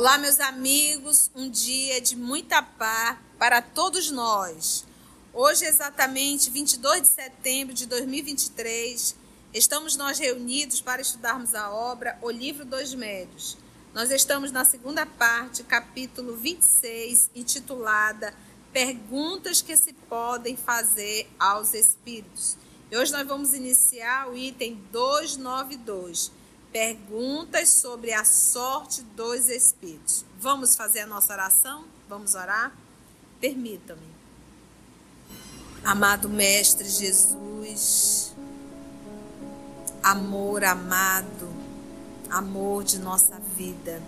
Olá, meus amigos, um dia de muita paz para todos nós. Hoje, exatamente 22 de setembro de 2023, estamos nós reunidos para estudarmos a obra O Livro dos Médios. Nós estamos na segunda parte, capítulo 26, intitulada Perguntas que se podem fazer aos Espíritos. E hoje nós vamos iniciar o item 292 perguntas sobre a sorte dos espíritos. Vamos fazer a nossa oração? Vamos orar? Permitam-me. Amado Mestre Jesus, amor amado, amor de nossa vida.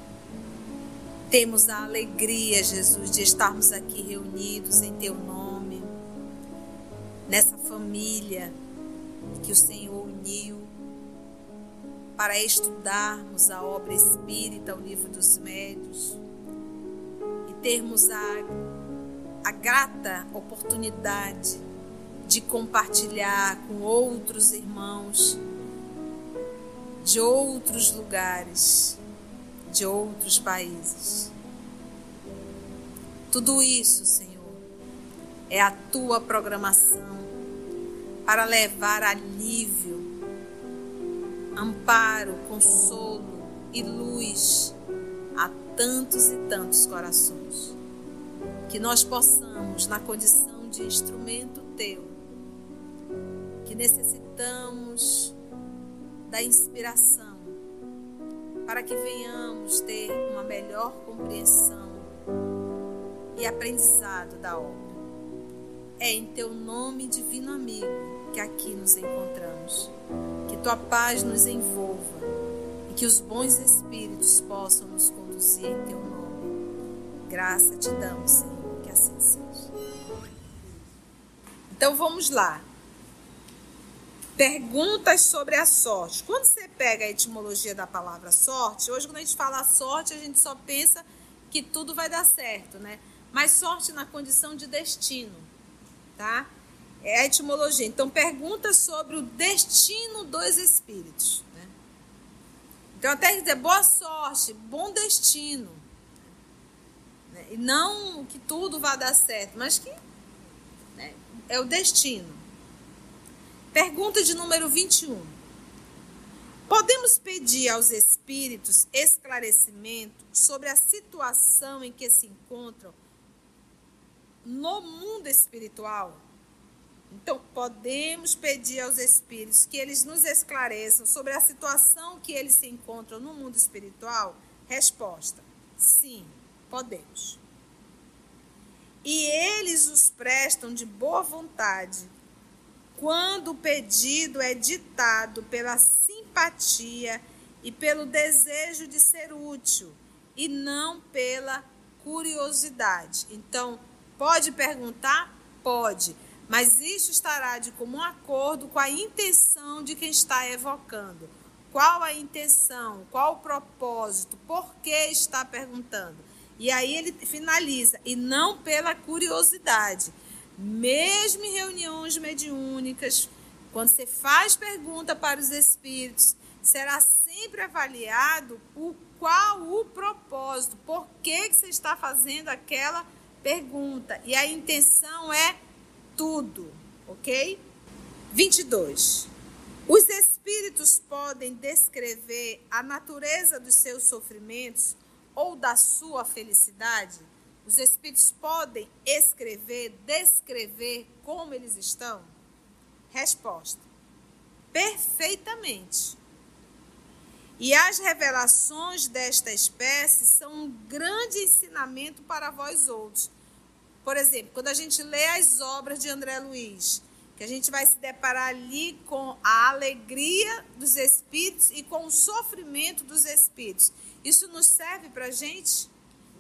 Temos a alegria, Jesus, de estarmos aqui reunidos em Teu nome, nessa família que o Senhor uniu para estudarmos a obra espírita, o livro dos médios, e termos a, a grata oportunidade de compartilhar com outros irmãos de outros lugares, de outros países. Tudo isso, Senhor, é a tua programação para levar alívio amparo, consolo e luz a tantos e tantos corações. Que nós possamos, na condição de instrumento teu, que necessitamos da inspiração para que venhamos ter uma melhor compreensão e aprendizado da obra. É em teu nome, divino amigo, que aqui nos encontramos tua paz nos envolva e que os bons espíritos possam nos conduzir em teu nome. Graça te damos, Senhor, que assim seja. Então vamos lá. Perguntas sobre a sorte. Quando você pega a etimologia da palavra sorte, hoje quando a gente fala sorte, a gente só pensa que tudo vai dar certo, né? Mas sorte na condição de destino, tá? É a etimologia. Então, pergunta sobre o destino dos espíritos. Né? Então, até dizer boa sorte, bom destino. Né? E não que tudo vá dar certo, mas que né, é o destino. Pergunta de número 21. Podemos pedir aos espíritos esclarecimento sobre a situação em que se encontram no mundo espiritual? Então, podemos pedir aos espíritos que eles nos esclareçam sobre a situação que eles se encontram no mundo espiritual? Resposta: sim, podemos. E eles os prestam de boa vontade quando o pedido é ditado pela simpatia e pelo desejo de ser útil e não pela curiosidade. Então, pode perguntar? Pode mas isso estará de comum acordo com a intenção de quem está evocando. Qual a intenção? Qual o propósito? Por que está perguntando? E aí ele finaliza, e não pela curiosidade. Mesmo em reuniões mediúnicas, quando você faz pergunta para os espíritos, será sempre avaliado o qual o propósito, por que, que você está fazendo aquela pergunta. E a intenção é tudo, ok? 22. Os espíritos podem descrever a natureza dos seus sofrimentos ou da sua felicidade? Os espíritos podem escrever, descrever como eles estão? Resposta: perfeitamente. E as revelações desta espécie são um grande ensinamento para vós outros por exemplo, quando a gente lê as obras de André Luiz, que a gente vai se deparar ali com a alegria dos espíritos e com o sofrimento dos espíritos. Isso nos serve para a gente?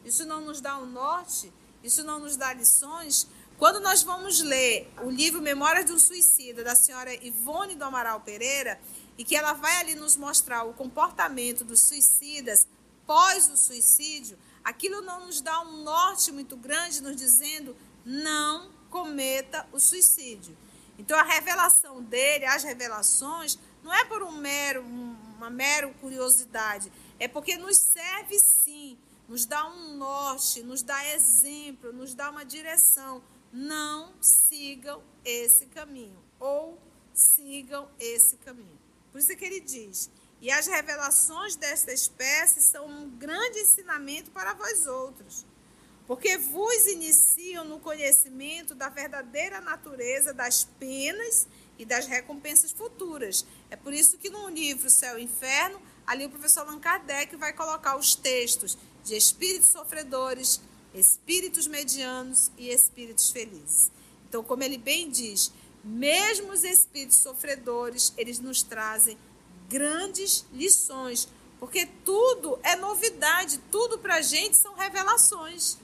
Isso não nos dá um norte? Isso não nos dá lições? Quando nós vamos ler o livro Memórias de um Suicida, da senhora Ivone do Amaral Pereira, e que ela vai ali nos mostrar o comportamento dos suicidas pós o suicídio, aquilo não nos dá um norte muito grande, nos dizendo: não cometa o suicídio. Então a revelação dele, as revelações, não é por um mero, uma mera curiosidade, é porque nos serve sim, nos dá um norte, nos dá exemplo, nos dá uma direção. Não sigam esse caminho, ou sigam esse caminho. Por isso é que ele diz: e as revelações desta espécie são um grande ensinamento para vós outros porque vos iniciam no conhecimento da verdadeira natureza das penas e das recompensas futuras. É por isso que no livro Céu e Inferno, ali o professor Allan Kardec vai colocar os textos de espíritos sofredores, espíritos medianos e espíritos felizes. Então, como ele bem diz, mesmo os espíritos sofredores, eles nos trazem grandes lições, porque tudo é novidade, tudo para a gente são revelações.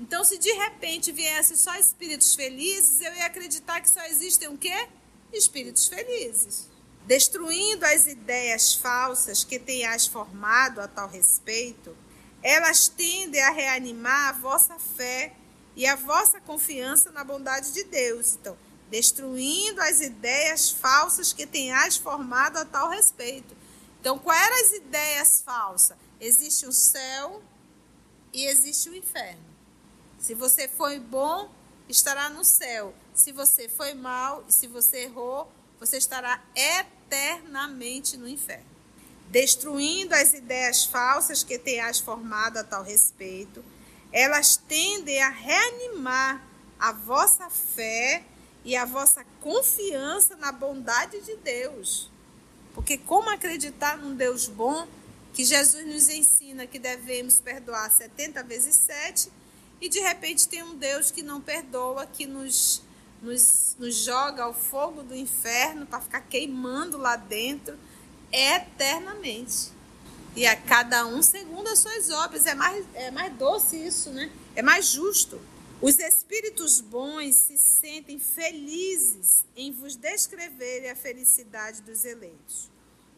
Então, se de repente viesse só espíritos felizes, eu ia acreditar que só existem o quê? Espíritos felizes. Destruindo as ideias falsas que tenhas formado a tal respeito, elas tendem a reanimar a vossa fé e a vossa confiança na bondade de Deus. Então, destruindo as ideias falsas que tenhas formado a tal respeito. Então, quais eram as ideias falsas? Existe o céu e existe o inferno. Se você foi bom, estará no céu. Se você foi mal e se você errou, você estará eternamente no inferno. Destruindo as ideias falsas que tenhas formado a tal respeito, elas tendem a reanimar a vossa fé e a vossa confiança na bondade de Deus. Porque como acreditar num Deus bom, que Jesus nos ensina que devemos perdoar 70 vezes 7, e de repente tem um Deus que não perdoa, que nos, nos, nos joga ao fogo do inferno para ficar queimando lá dentro eternamente. E a cada um segundo as suas obras. É mais, é mais doce isso, né? É mais justo. Os espíritos bons se sentem felizes em vos descreverem a felicidade dos eleitos.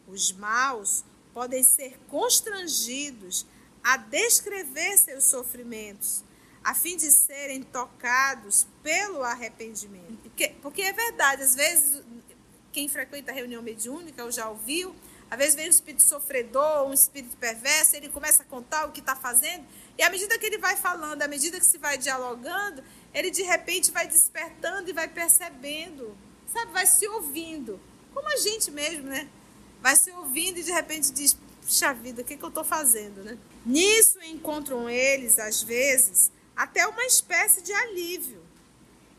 Os maus podem ser constrangidos a descrever seus sofrimentos, a fim de serem tocados pelo arrependimento. Porque, porque é verdade, às vezes, quem frequenta a reunião mediúnica, ou já ouviu, às vezes vem um espírito sofredor, um espírito perverso, ele começa a contar o que está fazendo, e à medida que ele vai falando, à medida que se vai dialogando, ele de repente vai despertando e vai percebendo, sabe, vai se ouvindo, como a gente mesmo, né? Vai se ouvindo e de repente diz, puxa vida, o que, que eu estou fazendo, né? Nisso encontram eles, às vezes, até uma espécie de alívio.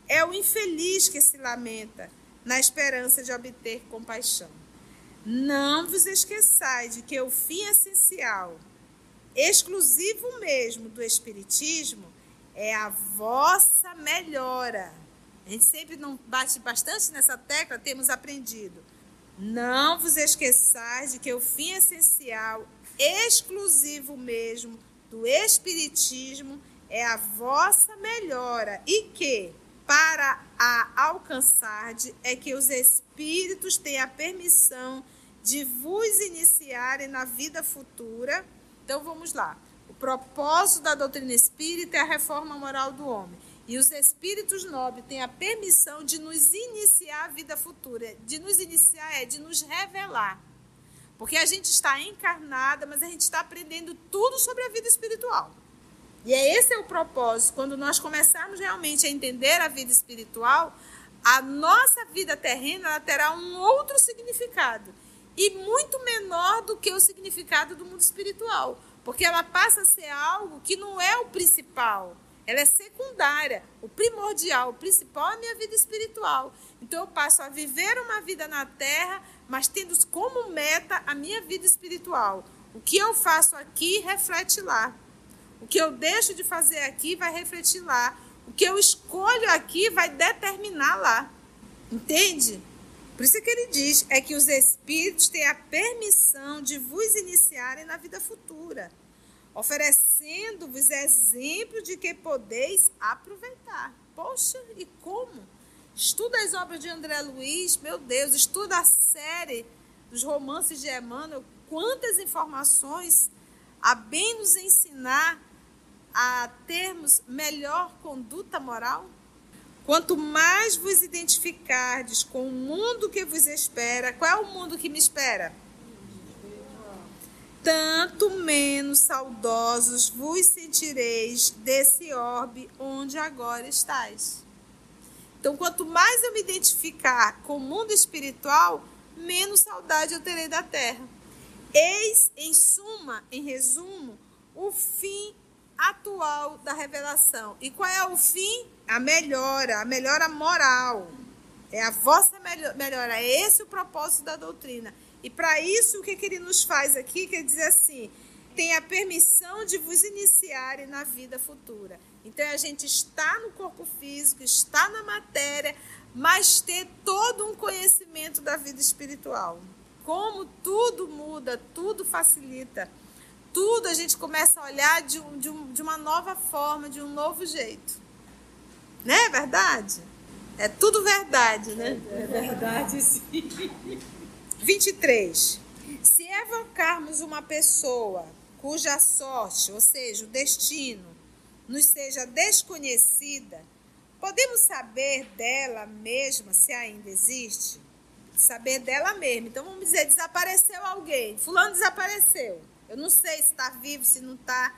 É o infeliz que se lamenta na esperança de obter compaixão. Não vos esqueçais de que o fim essencial, exclusivo mesmo do Espiritismo, é a vossa melhora. A gente sempre não bate bastante nessa tecla, temos aprendido. Não vos esqueçais de que o fim essencial, exclusivo mesmo do Espiritismo, é a vossa melhora e que, para a alcançar, é que os espíritos têm a permissão de vos iniciarem na vida futura. Então vamos lá. O propósito da doutrina espírita é a reforma moral do homem. E os espíritos nobres têm a permissão de nos iniciar a vida futura. De nos iniciar é de nos revelar. Porque a gente está encarnada, mas a gente está aprendendo tudo sobre a vida espiritual. E é esse é o propósito. Quando nós começarmos realmente a entender a vida espiritual, a nossa vida terrena terá um outro significado e muito menor do que o significado do mundo espiritual, porque ela passa a ser algo que não é o principal. Ela é secundária. O primordial, o principal é a minha vida espiritual. Então eu passo a viver uma vida na terra, mas tendo como meta a minha vida espiritual. O que eu faço aqui reflete lá. O que eu deixo de fazer aqui vai refletir lá. O que eu escolho aqui vai determinar lá. Entende? Por isso que ele diz é que os espíritos têm a permissão de vos iniciarem na vida futura, oferecendo-vos exemplo de que podeis aproveitar. Poxa, e como? Estuda as obras de André Luiz, meu Deus, estuda a série dos romances de Emmanuel, quantas informações a bem nos ensinar a termos melhor conduta moral? Quanto mais vos identificardes com o mundo que vos espera, qual é o mundo que me espera? Tanto menos saudosos vos sentireis desse orbe onde agora estáis. Então, quanto mais eu me identificar com o mundo espiritual, menos saudade eu terei da terra. Eis, em suma, em resumo, o fim atual da revelação. E qual é o fim? A melhora, a melhora moral. É a vossa melhora. É esse o propósito da doutrina. E para isso, o que, que ele nos faz aqui? Quer dizer assim: tem a permissão de vos iniciarem na vida futura. Então a gente está no corpo físico, está na matéria, mas ter todo um conhecimento da vida espiritual. Como tudo muda, tudo facilita tudo a gente começa a olhar de, um, de, um, de uma nova forma, de um novo jeito. Não é verdade? É tudo verdade, né? É verdade, sim. 23. Se evocarmos uma pessoa cuja sorte, ou seja, o destino, nos seja desconhecida, podemos saber dela mesma se ainda existe? Saber dela mesma. Então vamos dizer, desapareceu alguém. Fulano desapareceu. Eu não sei se está vivo, se não está.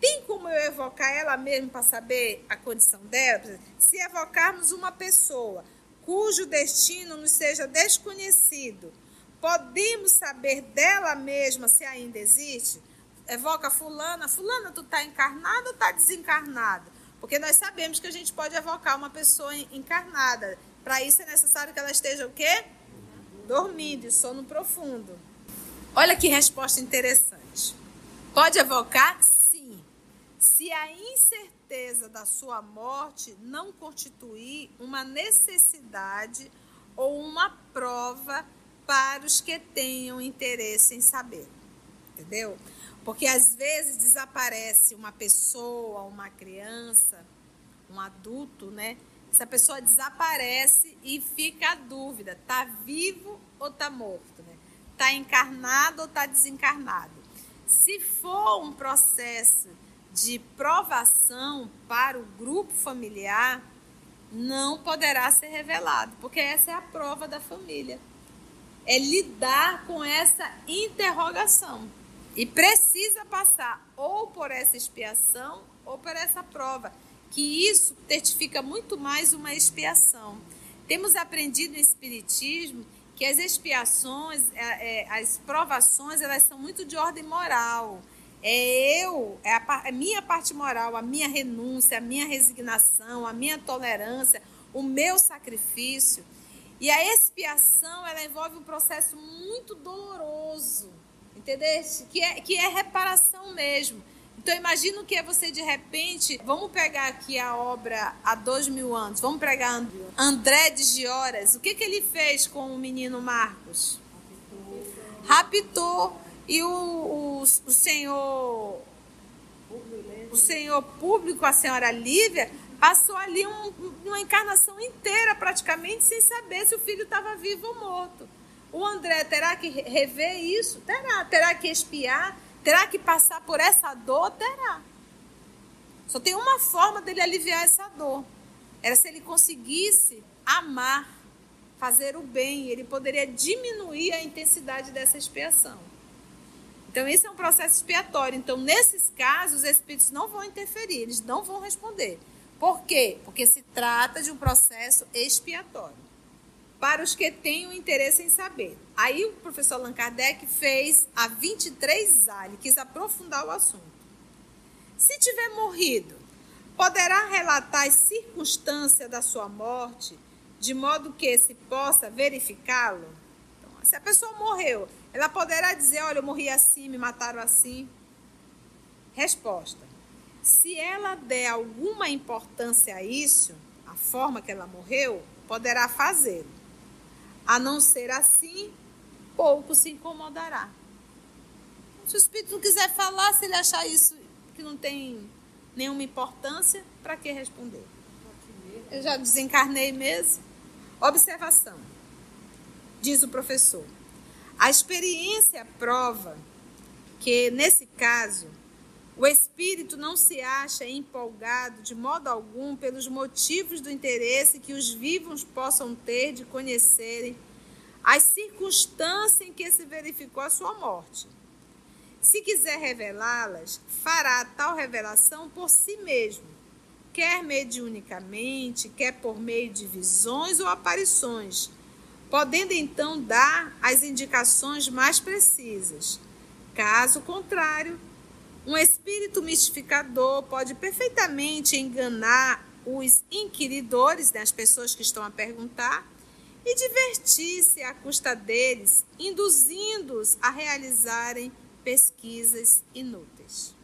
Tem como eu evocar ela mesmo para saber a condição dela? Se evocarmos uma pessoa cujo destino nos seja desconhecido, podemos saber dela mesma se ainda existe? Evoca fulana, fulana, tu está encarnada ou está desencarnada? Porque nós sabemos que a gente pode evocar uma pessoa encarnada. Para isso é necessário que ela esteja o quê? Dormindo, sono profundo. Olha que resposta interessante. Pode evocar? Sim. Se a incerteza da sua morte não constituir uma necessidade ou uma prova para os que tenham interesse em saber. Entendeu? Porque às vezes desaparece uma pessoa, uma criança, um adulto, né? Essa pessoa desaparece e fica a dúvida: tá vivo ou tá morto? Está encarnado ou está desencarnado. Se for um processo de provação para o grupo familiar, não poderá ser revelado, porque essa é a prova da família. É lidar com essa interrogação. E precisa passar ou por essa expiação ou por essa prova, que isso certifica muito mais uma expiação. Temos aprendido no Espiritismo que as expiações, é, é, as provações, elas são muito de ordem moral. É eu, é a, a, minha parte moral, a minha renúncia, a minha resignação, a minha tolerância, o meu sacrifício. E a expiação, ela envolve um processo muito doloroso, entendeu? Que é, que é reparação mesmo. Então, imagina que é você de repente. Vamos pegar aqui a obra há dois mil anos. Vamos pegar André de Gioras. O que, que ele fez com o menino Marcos? Raptou. E o, o, o senhor. O senhor público, a senhora Lívia, passou ali um, uma encarnação inteira praticamente sem saber se o filho estava vivo ou morto. O André terá que rever isso? Terá. Terá que espiar Terá que passar por essa dor? Terá. Só tem uma forma dele aliviar essa dor. Era se ele conseguisse amar, fazer o bem, ele poderia diminuir a intensidade dessa expiação. Então, esse é um processo expiatório. Então, nesses casos, os espíritos não vão interferir, eles não vão responder. Por quê? Porque se trata de um processo expiatório para os que tenham interesse em saber. Aí o professor Allan Kardec fez a 23A, ele quis aprofundar o assunto. Se tiver morrido, poderá relatar as circunstâncias da sua morte, de modo que se possa verificá-lo? Então, se a pessoa morreu, ela poderá dizer: Olha, eu morri assim, me mataram assim. Resposta: Se ela der alguma importância a isso, a forma que ela morreu, poderá fazê-lo. A não ser assim, pouco se incomodará. Se o Espírito não quiser falar, se ele achar isso que não tem nenhuma importância, para que responder? Eu já desencarnei mesmo. Observação. Diz o professor. A experiência prova que, nesse caso, O espírito não se acha empolgado de modo algum pelos motivos do interesse que os vivos possam ter de conhecerem as circunstâncias em que se verificou a sua morte. Se quiser revelá-las, fará tal revelação por si mesmo, quer mediunicamente, quer por meio de visões ou aparições, podendo então dar as indicações mais precisas. Caso contrário, um espírito mistificador pode perfeitamente enganar os inquiridores, né, as pessoas que estão a perguntar, e divertir-se à custa deles, induzindo-os a realizarem pesquisas inúteis.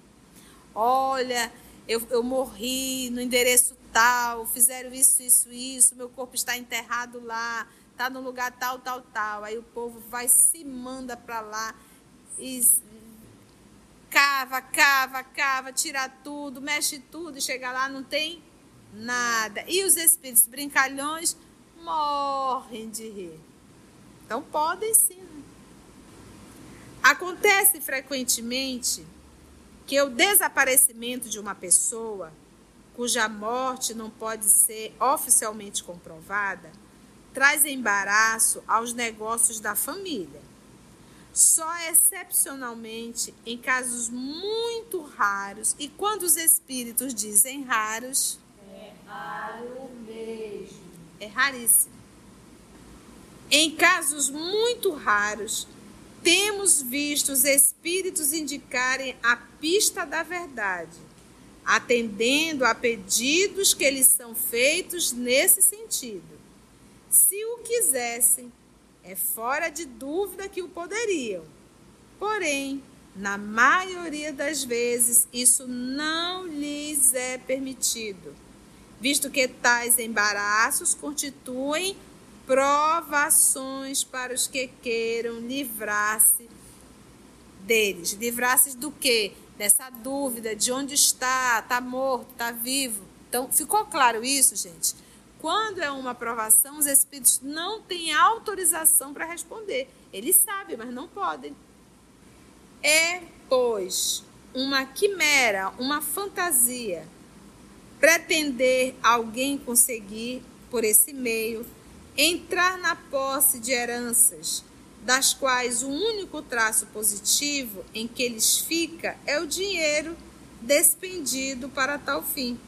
Olha, eu, eu morri no endereço tal, fizeram isso, isso, isso, meu corpo está enterrado lá, está no lugar tal, tal, tal. Aí o povo vai, se manda para lá e cava, cava, cava, tira tudo, mexe tudo e chega lá, não tem nada. E os espíritos brincalhões morrem de rir. Então podem sim. Né? Acontece frequentemente que o desaparecimento de uma pessoa cuja morte não pode ser oficialmente comprovada traz embaraço aos negócios da família. Só excepcionalmente em casos muito raros, e quando os espíritos dizem raros, é raro mesmo. É raríssimo. Em casos muito raros, temos visto os espíritos indicarem a pista da verdade, atendendo a pedidos que lhes são feitos nesse sentido. Se o quisessem, é fora de dúvida que o poderiam. Porém, na maioria das vezes, isso não lhes é permitido, visto que tais embaraços constituem provações para os que queiram livrar-se deles. Livrar-se do quê? Dessa dúvida de onde está, está morto, está vivo. Então, ficou claro isso, gente? Quando é uma provação, os espíritos não têm autorização para responder. Eles sabem, mas não podem. É, pois, uma quimera, uma fantasia, pretender alguém conseguir, por esse meio, entrar na posse de heranças, das quais o único traço positivo em que eles fica é o dinheiro despendido para tal fim.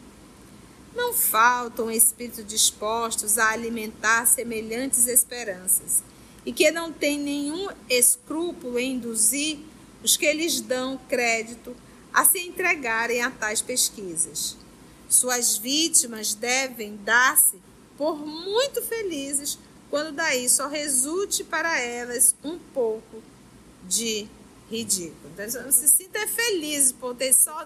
Não faltam espíritos dispostos a alimentar semelhantes esperanças e que não têm nenhum escrúpulo em induzir os que lhes dão crédito a se entregarem a tais pesquisas. Suas vítimas devem dar-se por muito felizes quando daí só resulte para elas um pouco de ridículo. Então, se sinta feliz por ter só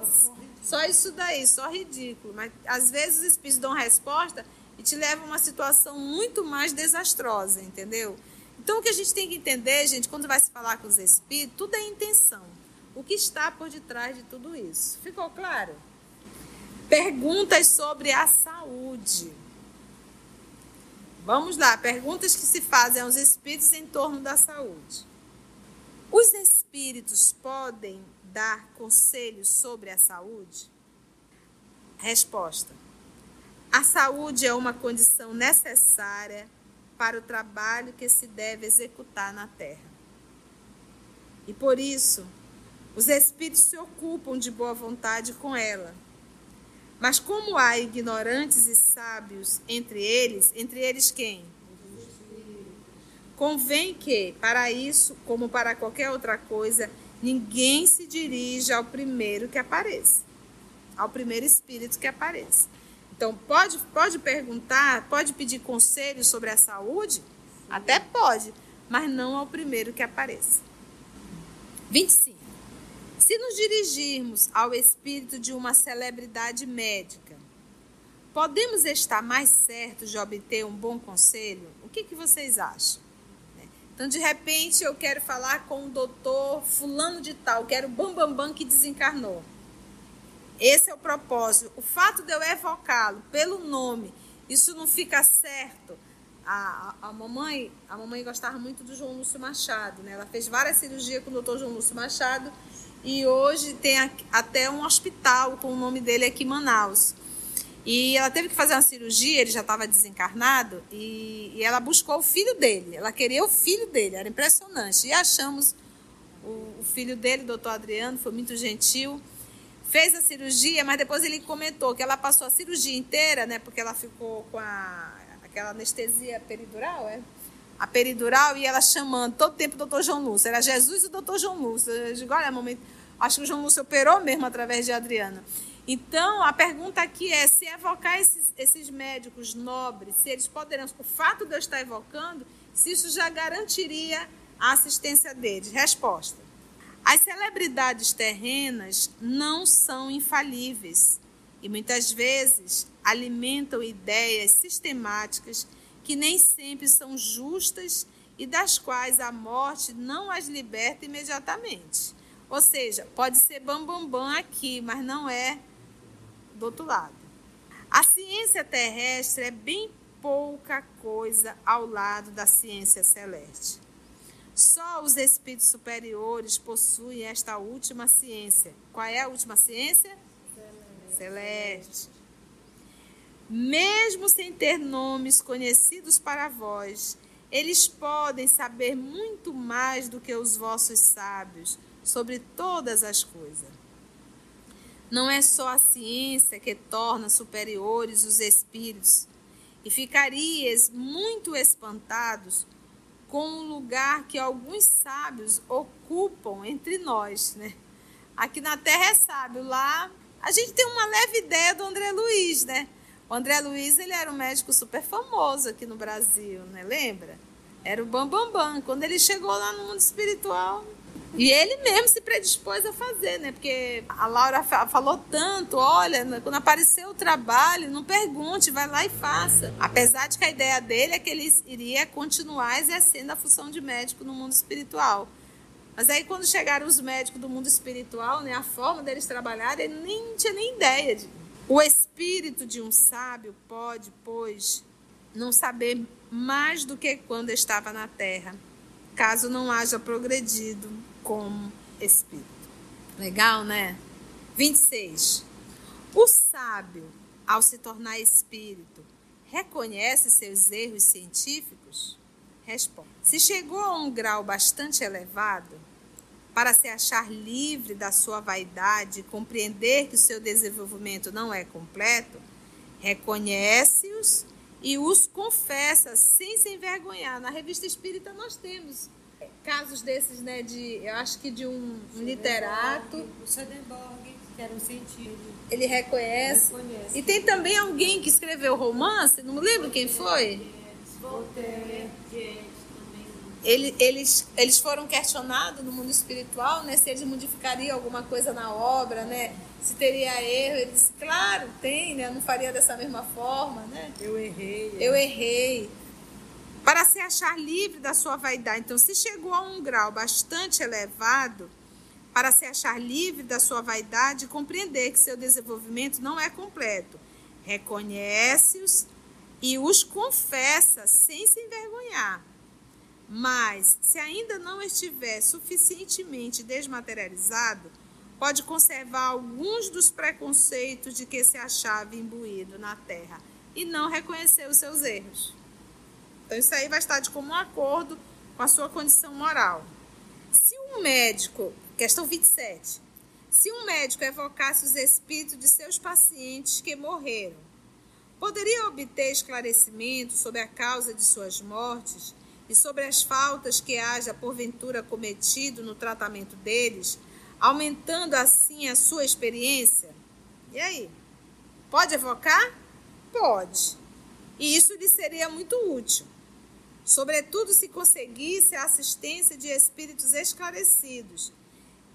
só isso daí, só ridículo. Mas às vezes os espíritos dão resposta e te levam a uma situação muito mais desastrosa, entendeu? Então o que a gente tem que entender, gente, quando vai se falar com os espíritos, tudo é intenção. O que está por detrás de tudo isso? Ficou claro? Perguntas sobre a saúde. Vamos lá, perguntas que se fazem aos espíritos em torno da saúde. Os espíritos podem dar conselhos sobre a saúde? Resposta: A saúde é uma condição necessária para o trabalho que se deve executar na terra. E por isso, os espíritos se ocupam de boa vontade com ela. Mas como há ignorantes e sábios entre eles, entre eles quem? Convém que, para isso, como para qualquer outra coisa, Ninguém se dirige ao primeiro que apareça, ao primeiro espírito que apareça. Então, pode, pode perguntar, pode pedir conselhos sobre a saúde? Até pode, mas não ao primeiro que apareça. 25. Se nos dirigirmos ao espírito de uma celebridade médica, podemos estar mais certos de obter um bom conselho? O que, que vocês acham? Então, de repente, eu quero falar com o doutor fulano de tal, quero o bambambam bam, bam que desencarnou. Esse é o propósito. O fato de eu evocá-lo pelo nome, isso não fica certo. A, a, a, mamãe, a mamãe gostava muito do João Lúcio Machado, né? Ela fez várias cirurgias com o doutor João Lúcio Machado e hoje tem até um hospital com o nome dele aqui em Manaus. E ela teve que fazer uma cirurgia, ele já estava desencarnado, e, e, ela buscou o filho dele. Ela queria o filho dele, era impressionante. E achamos o, o filho dele, o doutor Adriano, foi muito gentil. Fez a cirurgia, mas depois ele comentou que ela passou a cirurgia inteira, né? Porque ela ficou com a, aquela anestesia peridural, é? A peridural, e ela chamando todo tempo o doutor João Lúcio. Era Jesus e o doutor João Lúcio. Eu digo, olha, momento, acho que o João Lúcio operou mesmo através de Adriana. Então, a pergunta aqui é se evocar esses, esses médicos nobres, se eles poderão, o fato de eu estar evocando, se isso já garantiria a assistência deles. Resposta. As celebridades terrenas não são infalíveis e muitas vezes alimentam ideias sistemáticas que nem sempre são justas e das quais a morte não as liberta imediatamente. Ou seja, pode ser bambambam bam, bam aqui, mas não é do outro lado. A ciência terrestre é bem pouca coisa ao lado da ciência celeste. Só os espíritos superiores possuem esta última ciência. Qual é a última ciência? Celeste. Celeste. Mesmo sem ter nomes conhecidos para vós, eles podem saber muito mais do que os vossos sábios sobre todas as coisas. Não é só a ciência que torna superiores os espíritos, e ficarias muito espantados com o lugar que alguns sábios ocupam entre nós, né? Aqui na Terra é sábio, lá a gente tem uma leve ideia do André Luiz, né? O André Luiz, ele era um médico super famoso aqui no Brasil, né? Lembra? Era o Bambambam. Bam, Bam. Quando ele chegou lá no mundo espiritual, e ele mesmo se predispôs a fazer, né? Porque a Laura falou tanto, olha, quando aparecer o trabalho, não pergunte, vai lá e faça. Apesar de que a ideia dele é que ele iria continuar exercendo a função de médico no mundo espiritual. Mas aí quando chegaram os médicos do mundo espiritual, né, a forma deles trabalharem, ele nem tinha nem ideia de. O espírito de um sábio pode, pois, não saber mais do que quando estava na terra, caso não haja progredido como espírito. Legal, né? 26. O sábio, ao se tornar espírito, reconhece seus erros científicos? Responde. Se chegou a um grau bastante elevado, para se achar livre da sua vaidade e compreender que o seu desenvolvimento não é completo, reconhece-os e os confessa sem se envergonhar. Na revista espírita nós temos casos desses, né, de, eu acho que de um, um literato. O Swedenborg, que era um cientista. Ele reconhece. reconhece. E tem também alguém que escreveu romance, não me lembro quem foi. Voltaire, ele, eles, eles foram questionados no mundo espiritual, né, se eles modificariam alguma coisa na obra, né, se teria erro. Ele disse, claro, tem, né, eu não faria dessa mesma forma, né. Eu errei. Eu errei para se achar livre da sua vaidade. Então, se chegou a um grau bastante elevado, para se achar livre da sua vaidade compreender que seu desenvolvimento não é completo, reconhece-os e os confessa sem se envergonhar. Mas, se ainda não estiver suficientemente desmaterializado, pode conservar alguns dos preconceitos de que se achava imbuído na terra e não reconhecer os seus erros. Então, isso aí vai estar de comum acordo com a sua condição moral. Se um médico, questão 27, se um médico evocasse os espíritos de seus pacientes que morreram, poderia obter esclarecimento sobre a causa de suas mortes e sobre as faltas que haja porventura cometido no tratamento deles, aumentando assim a sua experiência? E aí? Pode evocar? Pode. E isso lhe seria muito útil sobretudo se conseguisse a assistência de espíritos esclarecidos,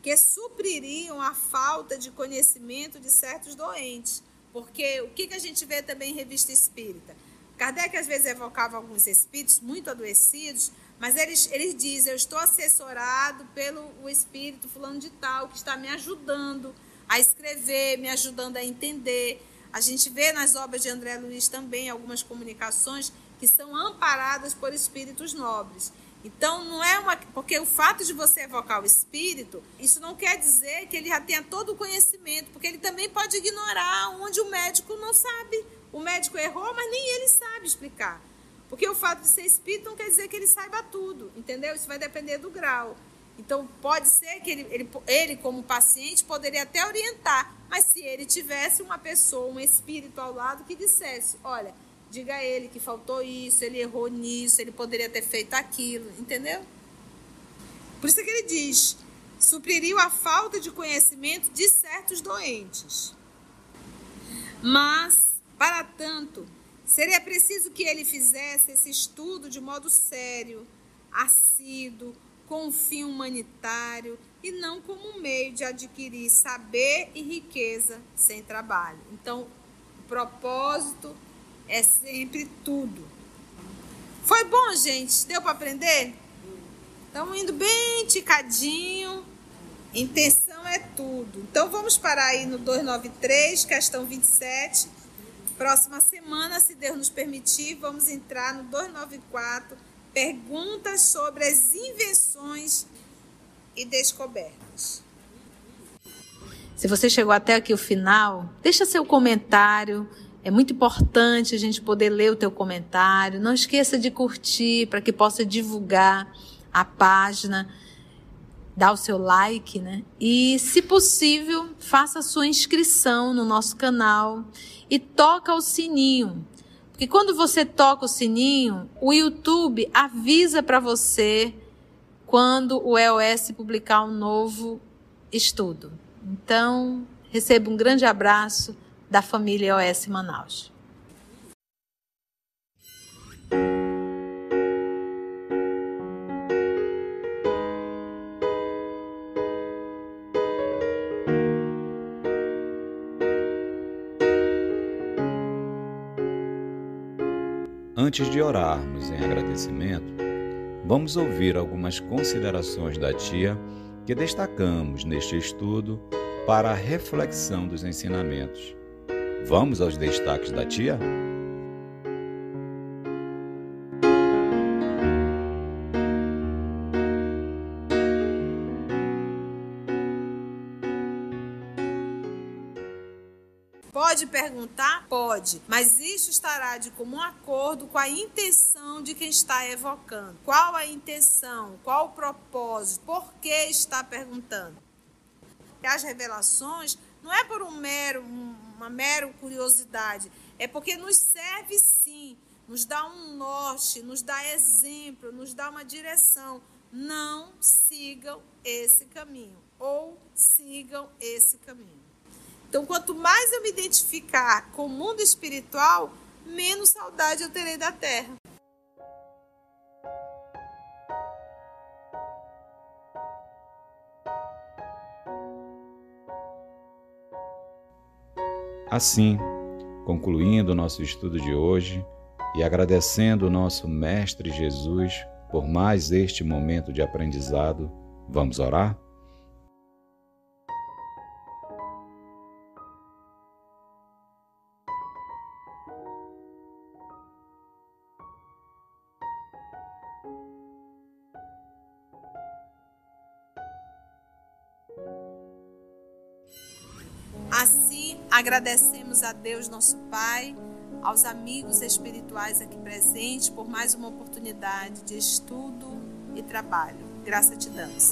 que supririam a falta de conhecimento de certos doentes. Porque o que, a gente vê também em revista espírita? Kardec às vezes evocava alguns espíritos muito adoecidos, mas eles, eles dizem: Eu estou assessorado pelo o espírito fulano de tal, que está me ajudando a escrever, me ajudando a entender. A gente vê nas obras de André Luiz também algumas comunicações que são amparadas por espíritos nobres. Então, não é uma. Porque o fato de você evocar o espírito, isso não quer dizer que ele já tenha todo o conhecimento, porque ele também pode ignorar onde o médico não sabe. O médico errou, mas nem ele sabe explicar. Porque o fato de ser espírito não quer dizer que ele saiba tudo, entendeu? Isso vai depender do grau. Então, pode ser que ele, ele, ele, como paciente, poderia até orientar, mas se ele tivesse uma pessoa, um espírito ao lado que dissesse: olha, diga a ele que faltou isso, ele errou nisso, ele poderia ter feito aquilo, entendeu? Por isso que ele diz: supririam a falta de conhecimento de certos doentes. Mas, para tanto, seria preciso que ele fizesse esse estudo de modo sério, assíduo, com um fim humanitário e não como um meio de adquirir saber e riqueza sem trabalho. Então, o propósito é sempre tudo. Foi bom, gente? Deu para aprender? Estamos indo bem ticadinho. Intenção é tudo. Então vamos parar aí no 293, questão 27. Próxima semana, se Deus nos permitir, vamos entrar no 294, perguntas sobre as invenções e descobertas. Se você chegou até aqui o final, deixa seu comentário é muito importante a gente poder ler o teu comentário. Não esqueça de curtir para que possa divulgar a página, dar o seu like, né? E, se possível, faça a sua inscrição no nosso canal e toca o sininho. Porque quando você toca o sininho, o YouTube avisa para você quando o EOS publicar um novo estudo. Então, receba um grande abraço da família OS Manaus. Antes de orarmos em agradecimento, vamos ouvir algumas considerações da tia que destacamos neste estudo para a reflexão dos ensinamentos. Vamos aos destaques da tia? Pode perguntar? Pode, mas isso estará de comum acordo com a intenção de quem está evocando. Qual a intenção? Qual o propósito? Por que está perguntando? As revelações não é por um mero, uma mera curiosidade, é porque nos serve sim, nos dá um norte, nos dá exemplo, nos dá uma direção. Não sigam esse caminho ou sigam esse caminho. Então, quanto mais eu me identificar com o mundo espiritual, menos saudade eu terei da terra. Assim, concluindo o nosso estudo de hoje e agradecendo o nosso Mestre Jesus por mais este momento de aprendizado, vamos orar? Agradecemos a Deus, nosso Pai, aos amigos espirituais aqui presentes por mais uma oportunidade de estudo e trabalho. Graça te damos.